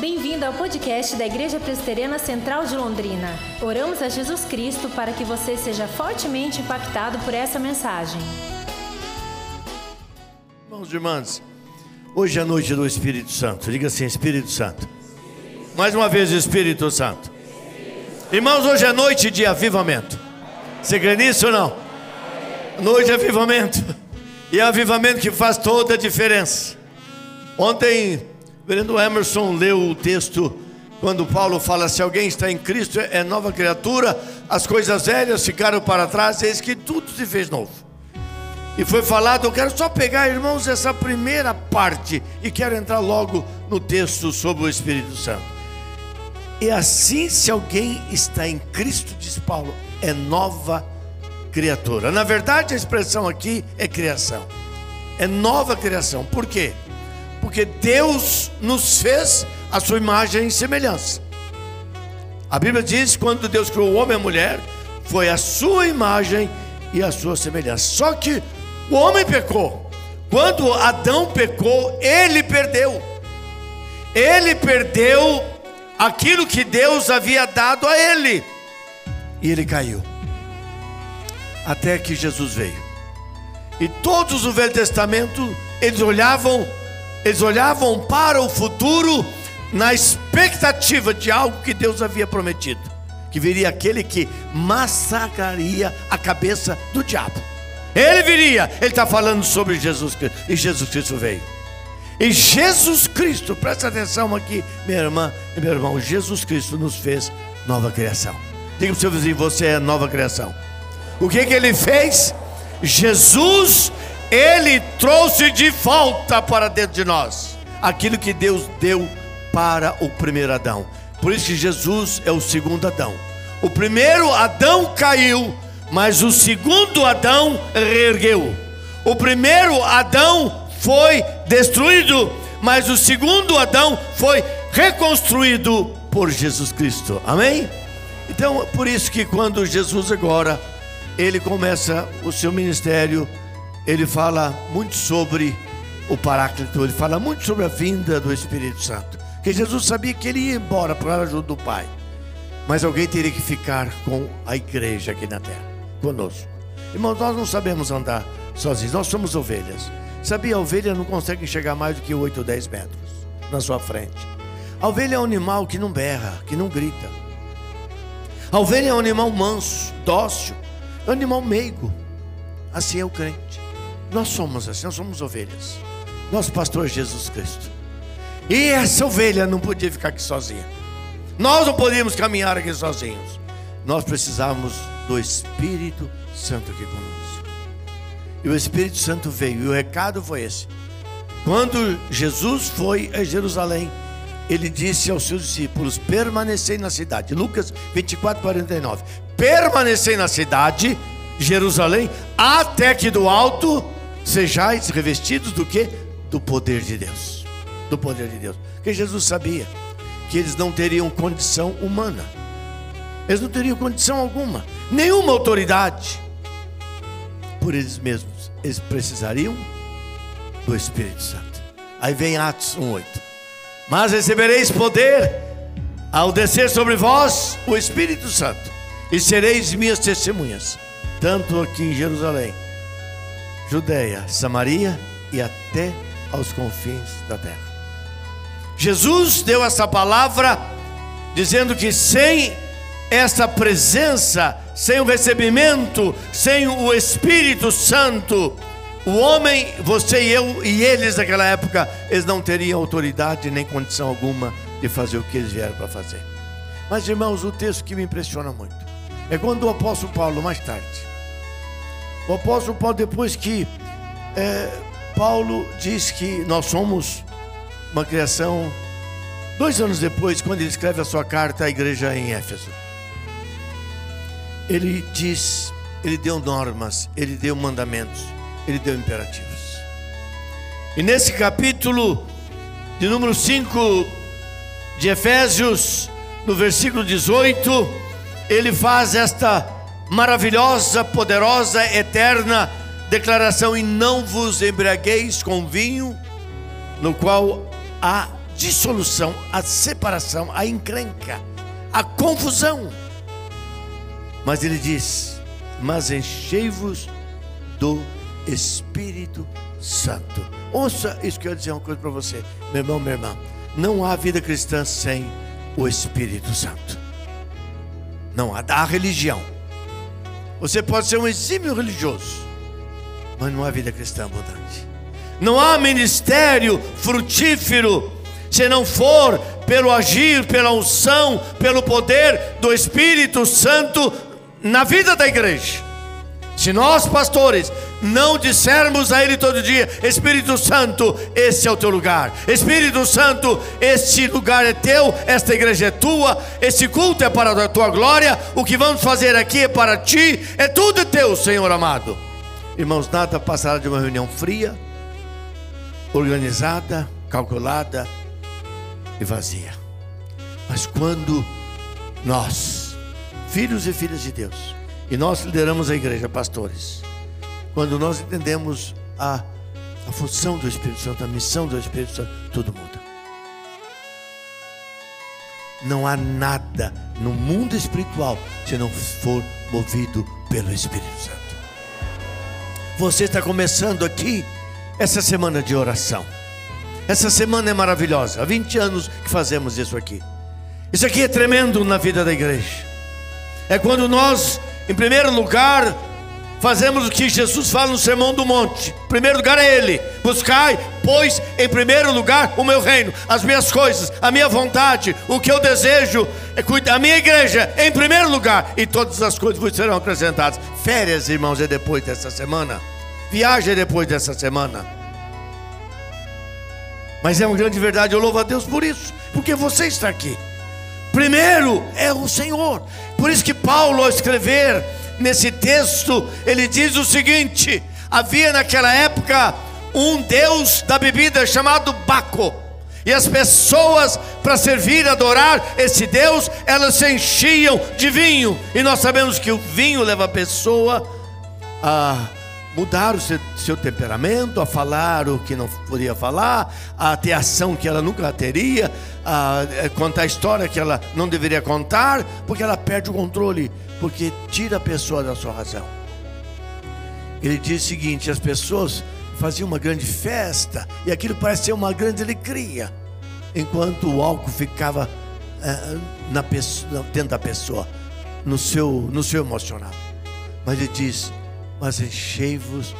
Bem-vindo ao podcast da Igreja Presbiteriana Central de Londrina. Oramos a Jesus Cristo para que você seja fortemente impactado por essa mensagem. Irmãos e irmãs, hoje é a noite do Espírito Santo. Diga assim: Espírito Santo. Mais uma vez, Espírito Santo. Irmãos, hoje é noite de avivamento. Você crê nisso ou não? Noite de avivamento. E é avivamento que faz toda a diferença. Ontem Verendo Emerson leu o texto quando Paulo fala: se alguém está em Cristo, é nova criatura, as coisas velhas ficaram para trás, eis que tudo se fez novo. E foi falado, eu quero só pegar, irmãos, essa primeira parte e quero entrar logo no texto sobre o Espírito Santo. E assim, se alguém está em Cristo, diz Paulo, é nova criatura. Na verdade, a expressão aqui é criação, é nova criação. Por quê? Porque Deus nos fez a sua imagem e semelhança. A Bíblia diz: quando Deus criou o homem e a mulher, foi a sua imagem e a sua semelhança. Só que o homem pecou. Quando Adão pecou, ele perdeu. Ele perdeu aquilo que Deus havia dado a ele. E ele caiu. Até que Jesus veio. E todos o Velho Testamento, eles olhavam eles olhavam para o futuro na expectativa de algo que Deus havia prometido, que viria aquele que massacraria a cabeça do diabo. Ele viria, ele está falando sobre Jesus Cristo, e Jesus Cristo veio. E Jesus Cristo, presta atenção aqui, minha irmã e meu irmão, Jesus Cristo nos fez nova criação. Diga para o seu vizinho, você é nova criação. O que, que ele fez? Jesus ele trouxe de volta para dentro de nós aquilo que Deus deu para o primeiro Adão. Por isso que Jesus é o segundo Adão. O primeiro Adão caiu, mas o segundo Adão reergueu. O primeiro Adão foi destruído, mas o segundo Adão foi reconstruído por Jesus Cristo. Amém? Então, por isso que quando Jesus agora ele começa o seu ministério, ele fala muito sobre o Paráclito, ele fala muito sobre a vinda do Espírito Santo. Que Jesus sabia que ele ia embora para a ajuda do Pai, mas alguém teria que ficar com a igreja aqui na terra, conosco. Irmãos, nós não sabemos andar sozinhos, nós somos ovelhas. Sabia, a ovelha não consegue chegar mais do que 8 ou 10 metros na sua frente. A ovelha é um animal que não berra, que não grita. A ovelha é um animal manso, dócil, é um animal meigo. Assim é o crente. Nós somos assim, nós somos ovelhas. Nosso pastor Jesus Cristo. E essa ovelha não podia ficar aqui sozinha. Nós não podíamos caminhar aqui sozinhos. Nós precisávamos do Espírito Santo aqui conosco. E o Espírito Santo veio, e o recado foi esse. Quando Jesus foi a Jerusalém, ele disse aos seus discípulos: permanecei na cidade. Lucas 24, 49. Permanecei na cidade, Jerusalém, até que do alto sejais revestidos do que? Do poder de Deus. Do poder de Deus. Porque Jesus sabia que eles não teriam condição humana. Eles não teriam condição alguma, nenhuma autoridade. Por eles mesmos, eles precisariam do Espírito Santo. Aí vem Atos 1:8. Mas recebereis poder ao descer sobre vós o Espírito Santo, e sereis minhas testemunhas, tanto aqui em Jerusalém, Judéia, Samaria e até aos confins da terra. Jesus deu essa palavra dizendo que sem essa presença, sem o recebimento, sem o Espírito Santo, o homem, você e eu e eles naquela época, eles não teriam autoridade nem condição alguma de fazer o que eles vieram para fazer. Mas irmãos, o texto que me impressiona muito é quando o apóstolo Paulo, mais tarde, o apóstolo Paulo, depois que é, Paulo diz que nós somos uma criação, dois anos depois, quando ele escreve a sua carta à igreja em Éfeso, ele diz, ele deu normas, ele deu mandamentos, ele deu imperativos. E nesse capítulo de número 5 de Efésios, no versículo 18, ele faz esta maravilhosa, poderosa, eterna declaração: E não vos embriagueis com vinho, no qual há dissolução, a separação, a encrenca, a confusão. Mas ele diz: Mas enchei-vos do Espírito Santo. Ouça isso que eu ia dizer uma coisa para você, meu irmão, minha irmã. Não há vida cristã sem o Espírito Santo. Não há, há religião. Você pode ser um exímio religioso, mas não há vida cristã abundante. Não há ministério frutífero se não for pelo agir, pela unção, pelo poder do Espírito Santo na vida da igreja. Se nós, pastores, não dissermos a Ele todo dia: Espírito Santo, esse é o teu lugar. Espírito Santo, este lugar é teu, esta igreja é tua, esse culto é para a tua glória, o que vamos fazer aqui é para ti, é tudo teu, Senhor amado. Irmãos, nada passará de uma reunião fria, organizada, calculada e vazia. Mas quando nós, filhos e filhas de Deus, e nós lideramos a igreja, pastores. Quando nós entendemos a, a função do Espírito Santo, a missão do Espírito Santo, tudo muda. Não há nada no mundo espiritual se não for movido pelo Espírito Santo. Você está começando aqui essa semana de oração. Essa semana é maravilhosa. Há 20 anos que fazemos isso aqui. Isso aqui é tremendo na vida da igreja. É quando nós em primeiro lugar, fazemos o que Jesus fala no Sermão do Monte. Em primeiro lugar é Ele. Buscai, pois, em primeiro lugar o meu reino, as minhas coisas, a minha vontade, o que eu desejo, é a minha igreja em primeiro lugar, e todas as coisas vos serão acrescentadas. Férias, irmãos, é depois dessa semana. Viagem é depois dessa semana. Mas é uma grande verdade, eu louvo a Deus por isso, porque você está aqui. Primeiro é o Senhor. Por isso que Paulo, ao escrever nesse texto, ele diz o seguinte: havia naquela época um deus da bebida chamado Baco. E as pessoas, para servir adorar esse Deus, elas se enchiam de vinho. E nós sabemos que o vinho leva a pessoa a mudar o seu, seu, temperamento, a falar o que não podia falar, a ter ação que ela nunca teria, a, é, contar a história que ela não deveria contar, porque ela perde o controle, porque tira a pessoa da sua razão. Ele diz o seguinte: as pessoas faziam uma grande festa e aquilo parece ser uma grande alegria, enquanto o álcool ficava é, na dentro da pessoa, no seu, no seu emocional. Mas ele diz: mas enchei-vos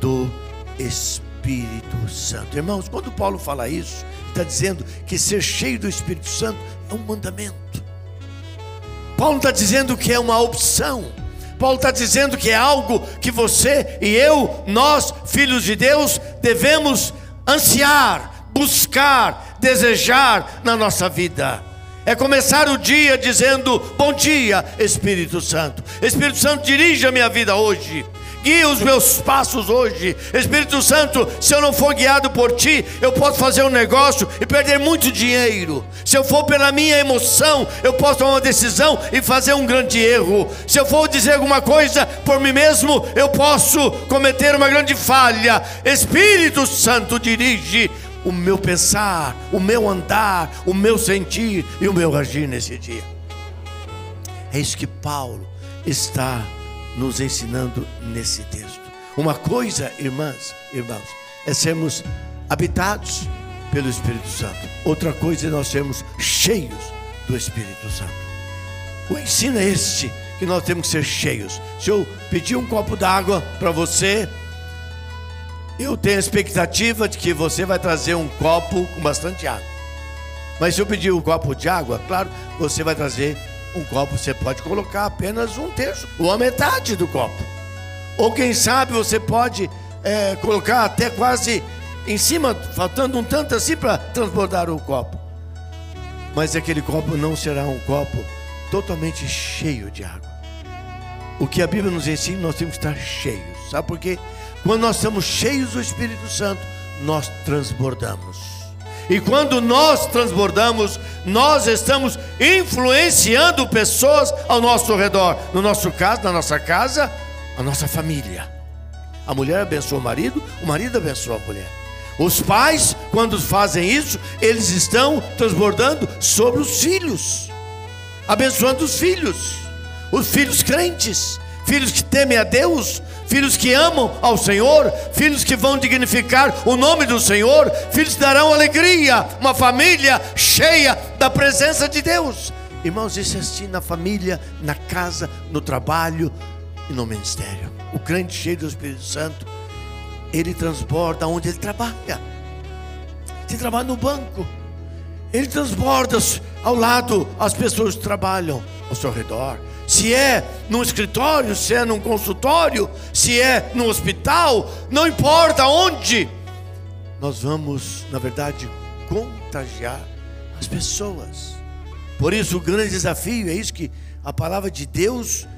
do Espírito Santo. Irmãos, quando Paulo fala isso, está dizendo que ser cheio do Espírito Santo é um mandamento. Paulo está dizendo que é uma opção. Paulo está dizendo que é algo que você e eu, nós, filhos de Deus, devemos ansiar, buscar, desejar na nossa vida é começar o dia dizendo: Bom dia, Espírito Santo. Espírito Santo, dirija minha vida hoje. Guia os meus passos hoje. Espírito Santo, se eu não for guiado por ti, eu posso fazer um negócio e perder muito dinheiro. Se eu for pela minha emoção, eu posso tomar uma decisão e fazer um grande erro. Se eu for dizer alguma coisa por mim mesmo, eu posso cometer uma grande falha. Espírito Santo, dirige o meu pensar, o meu andar, o meu sentir e o meu agir nesse dia. É isso que Paulo está nos ensinando nesse texto. Uma coisa, irmãs, irmãos, é sermos habitados pelo Espírito Santo. Outra coisa é nós sermos cheios do Espírito Santo. O ensino é este que nós temos que ser cheios. Se eu pedir um copo d'água para você, eu tenho a expectativa de que você vai trazer um copo com bastante água. Mas se eu pedir um copo de água, claro, você vai trazer um copo, você pode colocar apenas um terço, ou a metade do copo. Ou quem sabe você pode é, colocar até quase em cima, faltando um tanto assim para transbordar o copo. Mas aquele copo não será um copo totalmente cheio de água. O que a Bíblia nos ensina, nós temos que estar cheios. Sabe por quê? Quando nós estamos cheios do Espírito Santo, nós transbordamos. E quando nós transbordamos, nós estamos influenciando pessoas ao nosso redor. No nosso caso, na nossa casa, a nossa família. A mulher abençoa o marido, o marido abençoa a mulher. Os pais, quando fazem isso, eles estão transbordando sobre os filhos, abençoando os filhos, os filhos crentes, filhos que temem a Deus, filhos que amam ao Senhor, filhos que vão dignificar o nome do Senhor, filhos que darão alegria, uma família cheia da presença de Deus. Irmãos, isso é assim na família, na casa, no trabalho e no ministério. O crente cheio do Espírito Santo, ele transborda onde ele trabalha. Se trabalha no banco, ele transborda ao lado as pessoas trabalham ao seu redor. Se é num escritório, se é num consultório, se é no hospital, não importa onde, nós vamos, na verdade, contagiar as pessoas. Por isso, o grande desafio é isso que a palavra de Deus,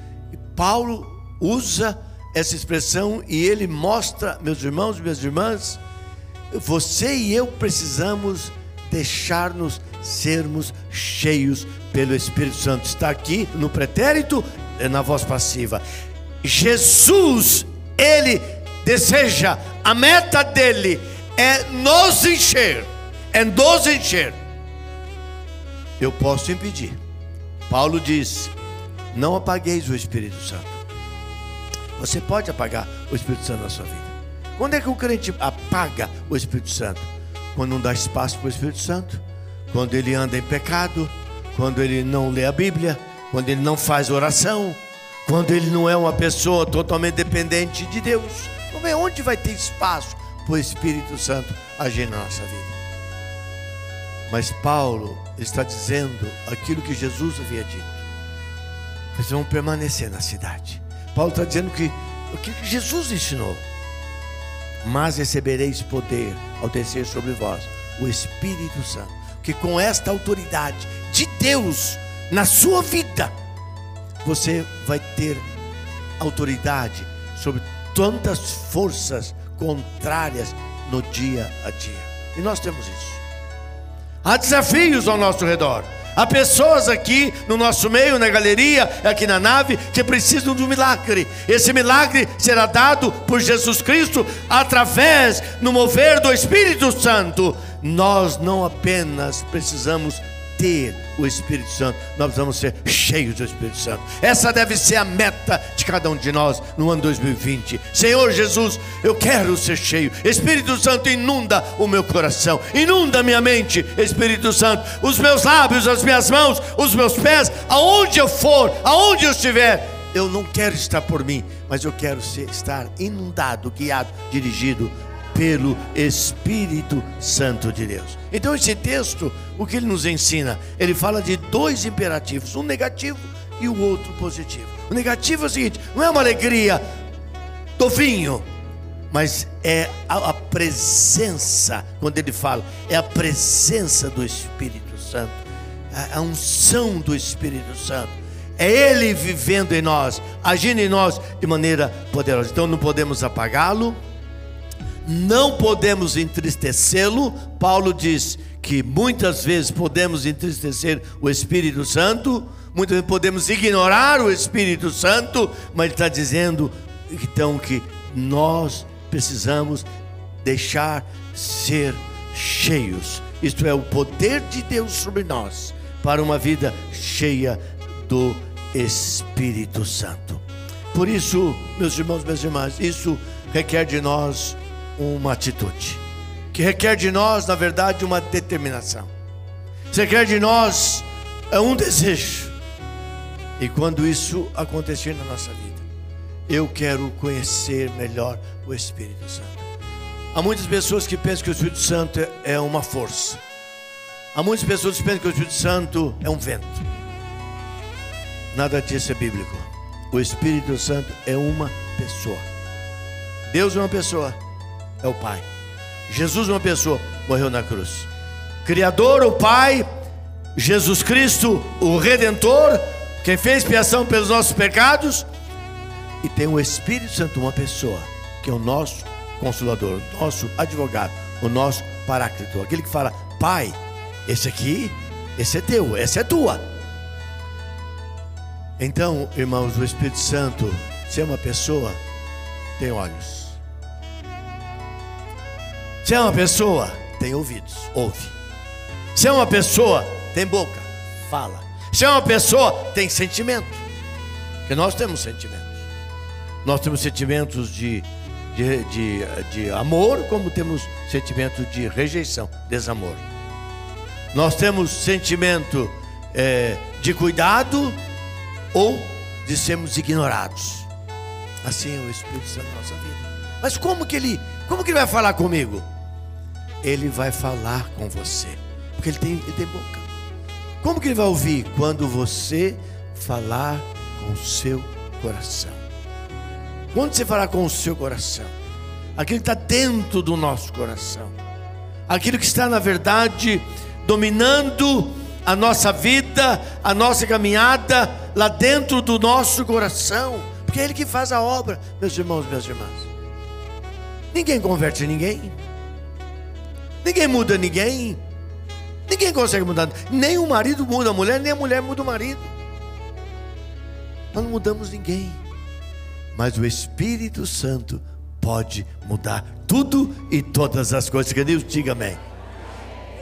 Paulo usa essa expressão e ele mostra, meus irmãos e minhas irmãs, você e eu precisamos deixar-nos sermos cheios pelo Espírito Santo. Está aqui no pretérito, é na voz passiva. Jesus, ele deseja, a meta dele é nos encher, é nos encher. Eu posso impedir. Paulo diz: Não apagueis o Espírito Santo. Você pode apagar o Espírito Santo na sua vida. Quando é que o crente apaga o Espírito Santo? Quando não dá espaço para o Espírito Santo, quando ele anda em pecado, quando ele não lê a Bíblia, quando ele não faz oração, quando ele não é uma pessoa totalmente dependente de Deus. Vamos ver onde vai ter espaço para o Espírito Santo agir na nossa vida. Mas Paulo está dizendo aquilo que Jesus havia dito. Eles vão permanecer na cidade. Paulo está dizendo que o que Jesus ensinou. Mas recebereis poder ao descer sobre vós o Espírito Santo. Que com esta autoridade de Deus na sua vida, você vai ter autoridade sobre tantas forças contrárias no dia a dia. E nós temos isso. Há desafios ao nosso redor. Há pessoas aqui no nosso meio, na galeria, aqui na nave, que precisam de um milagre. Esse milagre será dado por Jesus Cristo através no mover do Espírito Santo. Nós não apenas precisamos ter o Espírito Santo, nós precisamos ser cheios do Espírito Santo. Essa deve ser a meta de cada um de nós no ano 2020. Senhor Jesus, eu quero ser cheio. Espírito Santo, inunda o meu coração, inunda minha mente, Espírito Santo, os meus lábios, as minhas mãos, os meus pés, aonde eu for, aonde eu estiver. Eu não quero estar por mim, mas eu quero ser, estar inundado, guiado, dirigido pelo Espírito Santo de Deus. Então, esse texto, o que ele nos ensina? Ele fala de dois imperativos, um negativo e o outro positivo. O negativo é o seguinte: não é uma alegria do vinho, mas é a, presença, quando ele fala, é a presença do Espírito Santo, a unção do Espírito Santo. É Ele vivendo em nós, agindo em nós de maneira poderosa. Então não podemos apagá-lo, não podemos entristecê-lo. Paulo diz que muitas vezes podemos entristecer o Espírito Santo, muitas vezes podemos ignorar o Espírito Santo, mas ele está dizendo então que nós precisamos deixar ser cheios, isto é, o poder de Deus sobre nós, para uma vida cheia do Espírito Santo. Por isso, meus irmãos, minhas irmãs, isso requer de nós uma atitude, que requer de nós, na verdade, uma determinação. Requer de nós é um desejo. E quando isso acontecer na nossa vida, eu quero conhecer melhor o Espírito Santo. Há muitas pessoas que pensam que o Espírito Santo é uma força. Há muitas pessoas que pensam que o Espírito Santo é um vento. Nada disso é bíblico. O Espírito Santo é uma pessoa. Deus é uma pessoa é o Pai. Jesus, uma pessoa, morreu na cruz. Criador, o Pai, Jesus Cristo, o Redentor, quem fez expiação pelos nossos pecados, e tem o Espírito Santo, uma pessoa, que é o nosso consolador, o nosso advogado, o nosso paráclito, aquele que fala: Pai, esse aqui, esse é teu, essa é tua. Então, irmãos, o Espírito Santo, se é uma pessoa, tem olhos Se é uma pessoa, tem ouvidos, ouve. Se é uma pessoa, tem boca, fala. Se é uma pessoa, tem sentimento. Porque nós temos sentimentos. Nós temos sentimentos de, de, de, de amor, como temos sentimento de rejeição, desamor. Nós temos sentimento é, de cuidado ou de sermos ignorados. Assim é o Espírito Santo na nossa vida. Mas como que ele, como que ele vai falar comigo? Ele vai falar com você, porque ele tem, ele tem boca. Como que ele vai ouvir? Quando você falar com o seu coração. Quando você falar com o seu coração, aquilo que está dentro do nosso coração, aquilo que está, na verdade, dominando a nossa vida, a nossa caminhada lá dentro do nosso coração, porque é Ele que faz a obra, meus irmãos, minhas irmãs. Ninguém converte ninguém, ninguém muda ninguém, ninguém consegue mudar, nem o marido muda a mulher, nem a mulher muda o marido. Nós não mudamos ninguém, mas o Espírito Santo pode mudar tudo e todas as coisas. Que Deus diga amém.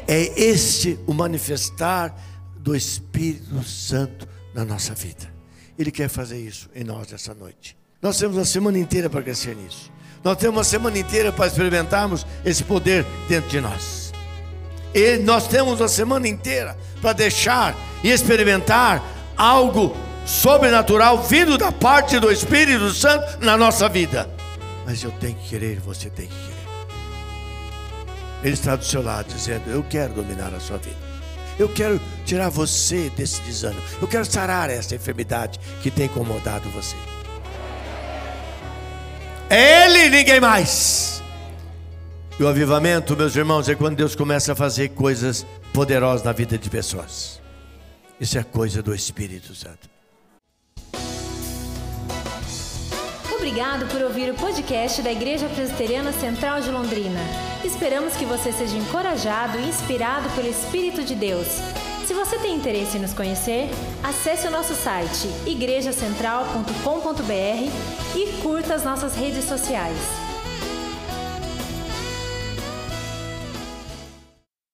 É este o manifestar do Espírito Santo na nossa vida. Ele quer fazer isso em nós essa noite. Nós temos uma semana inteira para crescer nisso. Nós temos uma semana inteira para experimentarmos esse poder dentro de nós. E nós temos uma semana inteira para deixar e experimentar algo sobrenatural vindo da parte do Espírito Santo na nossa vida. Mas eu tenho que querer, você tem que querer. Ele está do seu lado dizendo: Eu quero dominar a sua vida. Eu quero tirar você desse desânimo. Eu quero sarar essa enfermidade que tem incomodado você. É Ele, ninguém mais. E o avivamento, meus irmãos, é quando Deus começa a fazer coisas poderosas na vida de pessoas. Isso é coisa do Espírito Santo. Obrigado por ouvir o podcast da Igreja Presbiteriana Central de Londrina. Esperamos que você seja encorajado e inspirado pelo Espírito de Deus. Se você tem interesse em nos conhecer, acesse o nosso site igrejacentral.com.br e curta as nossas redes sociais.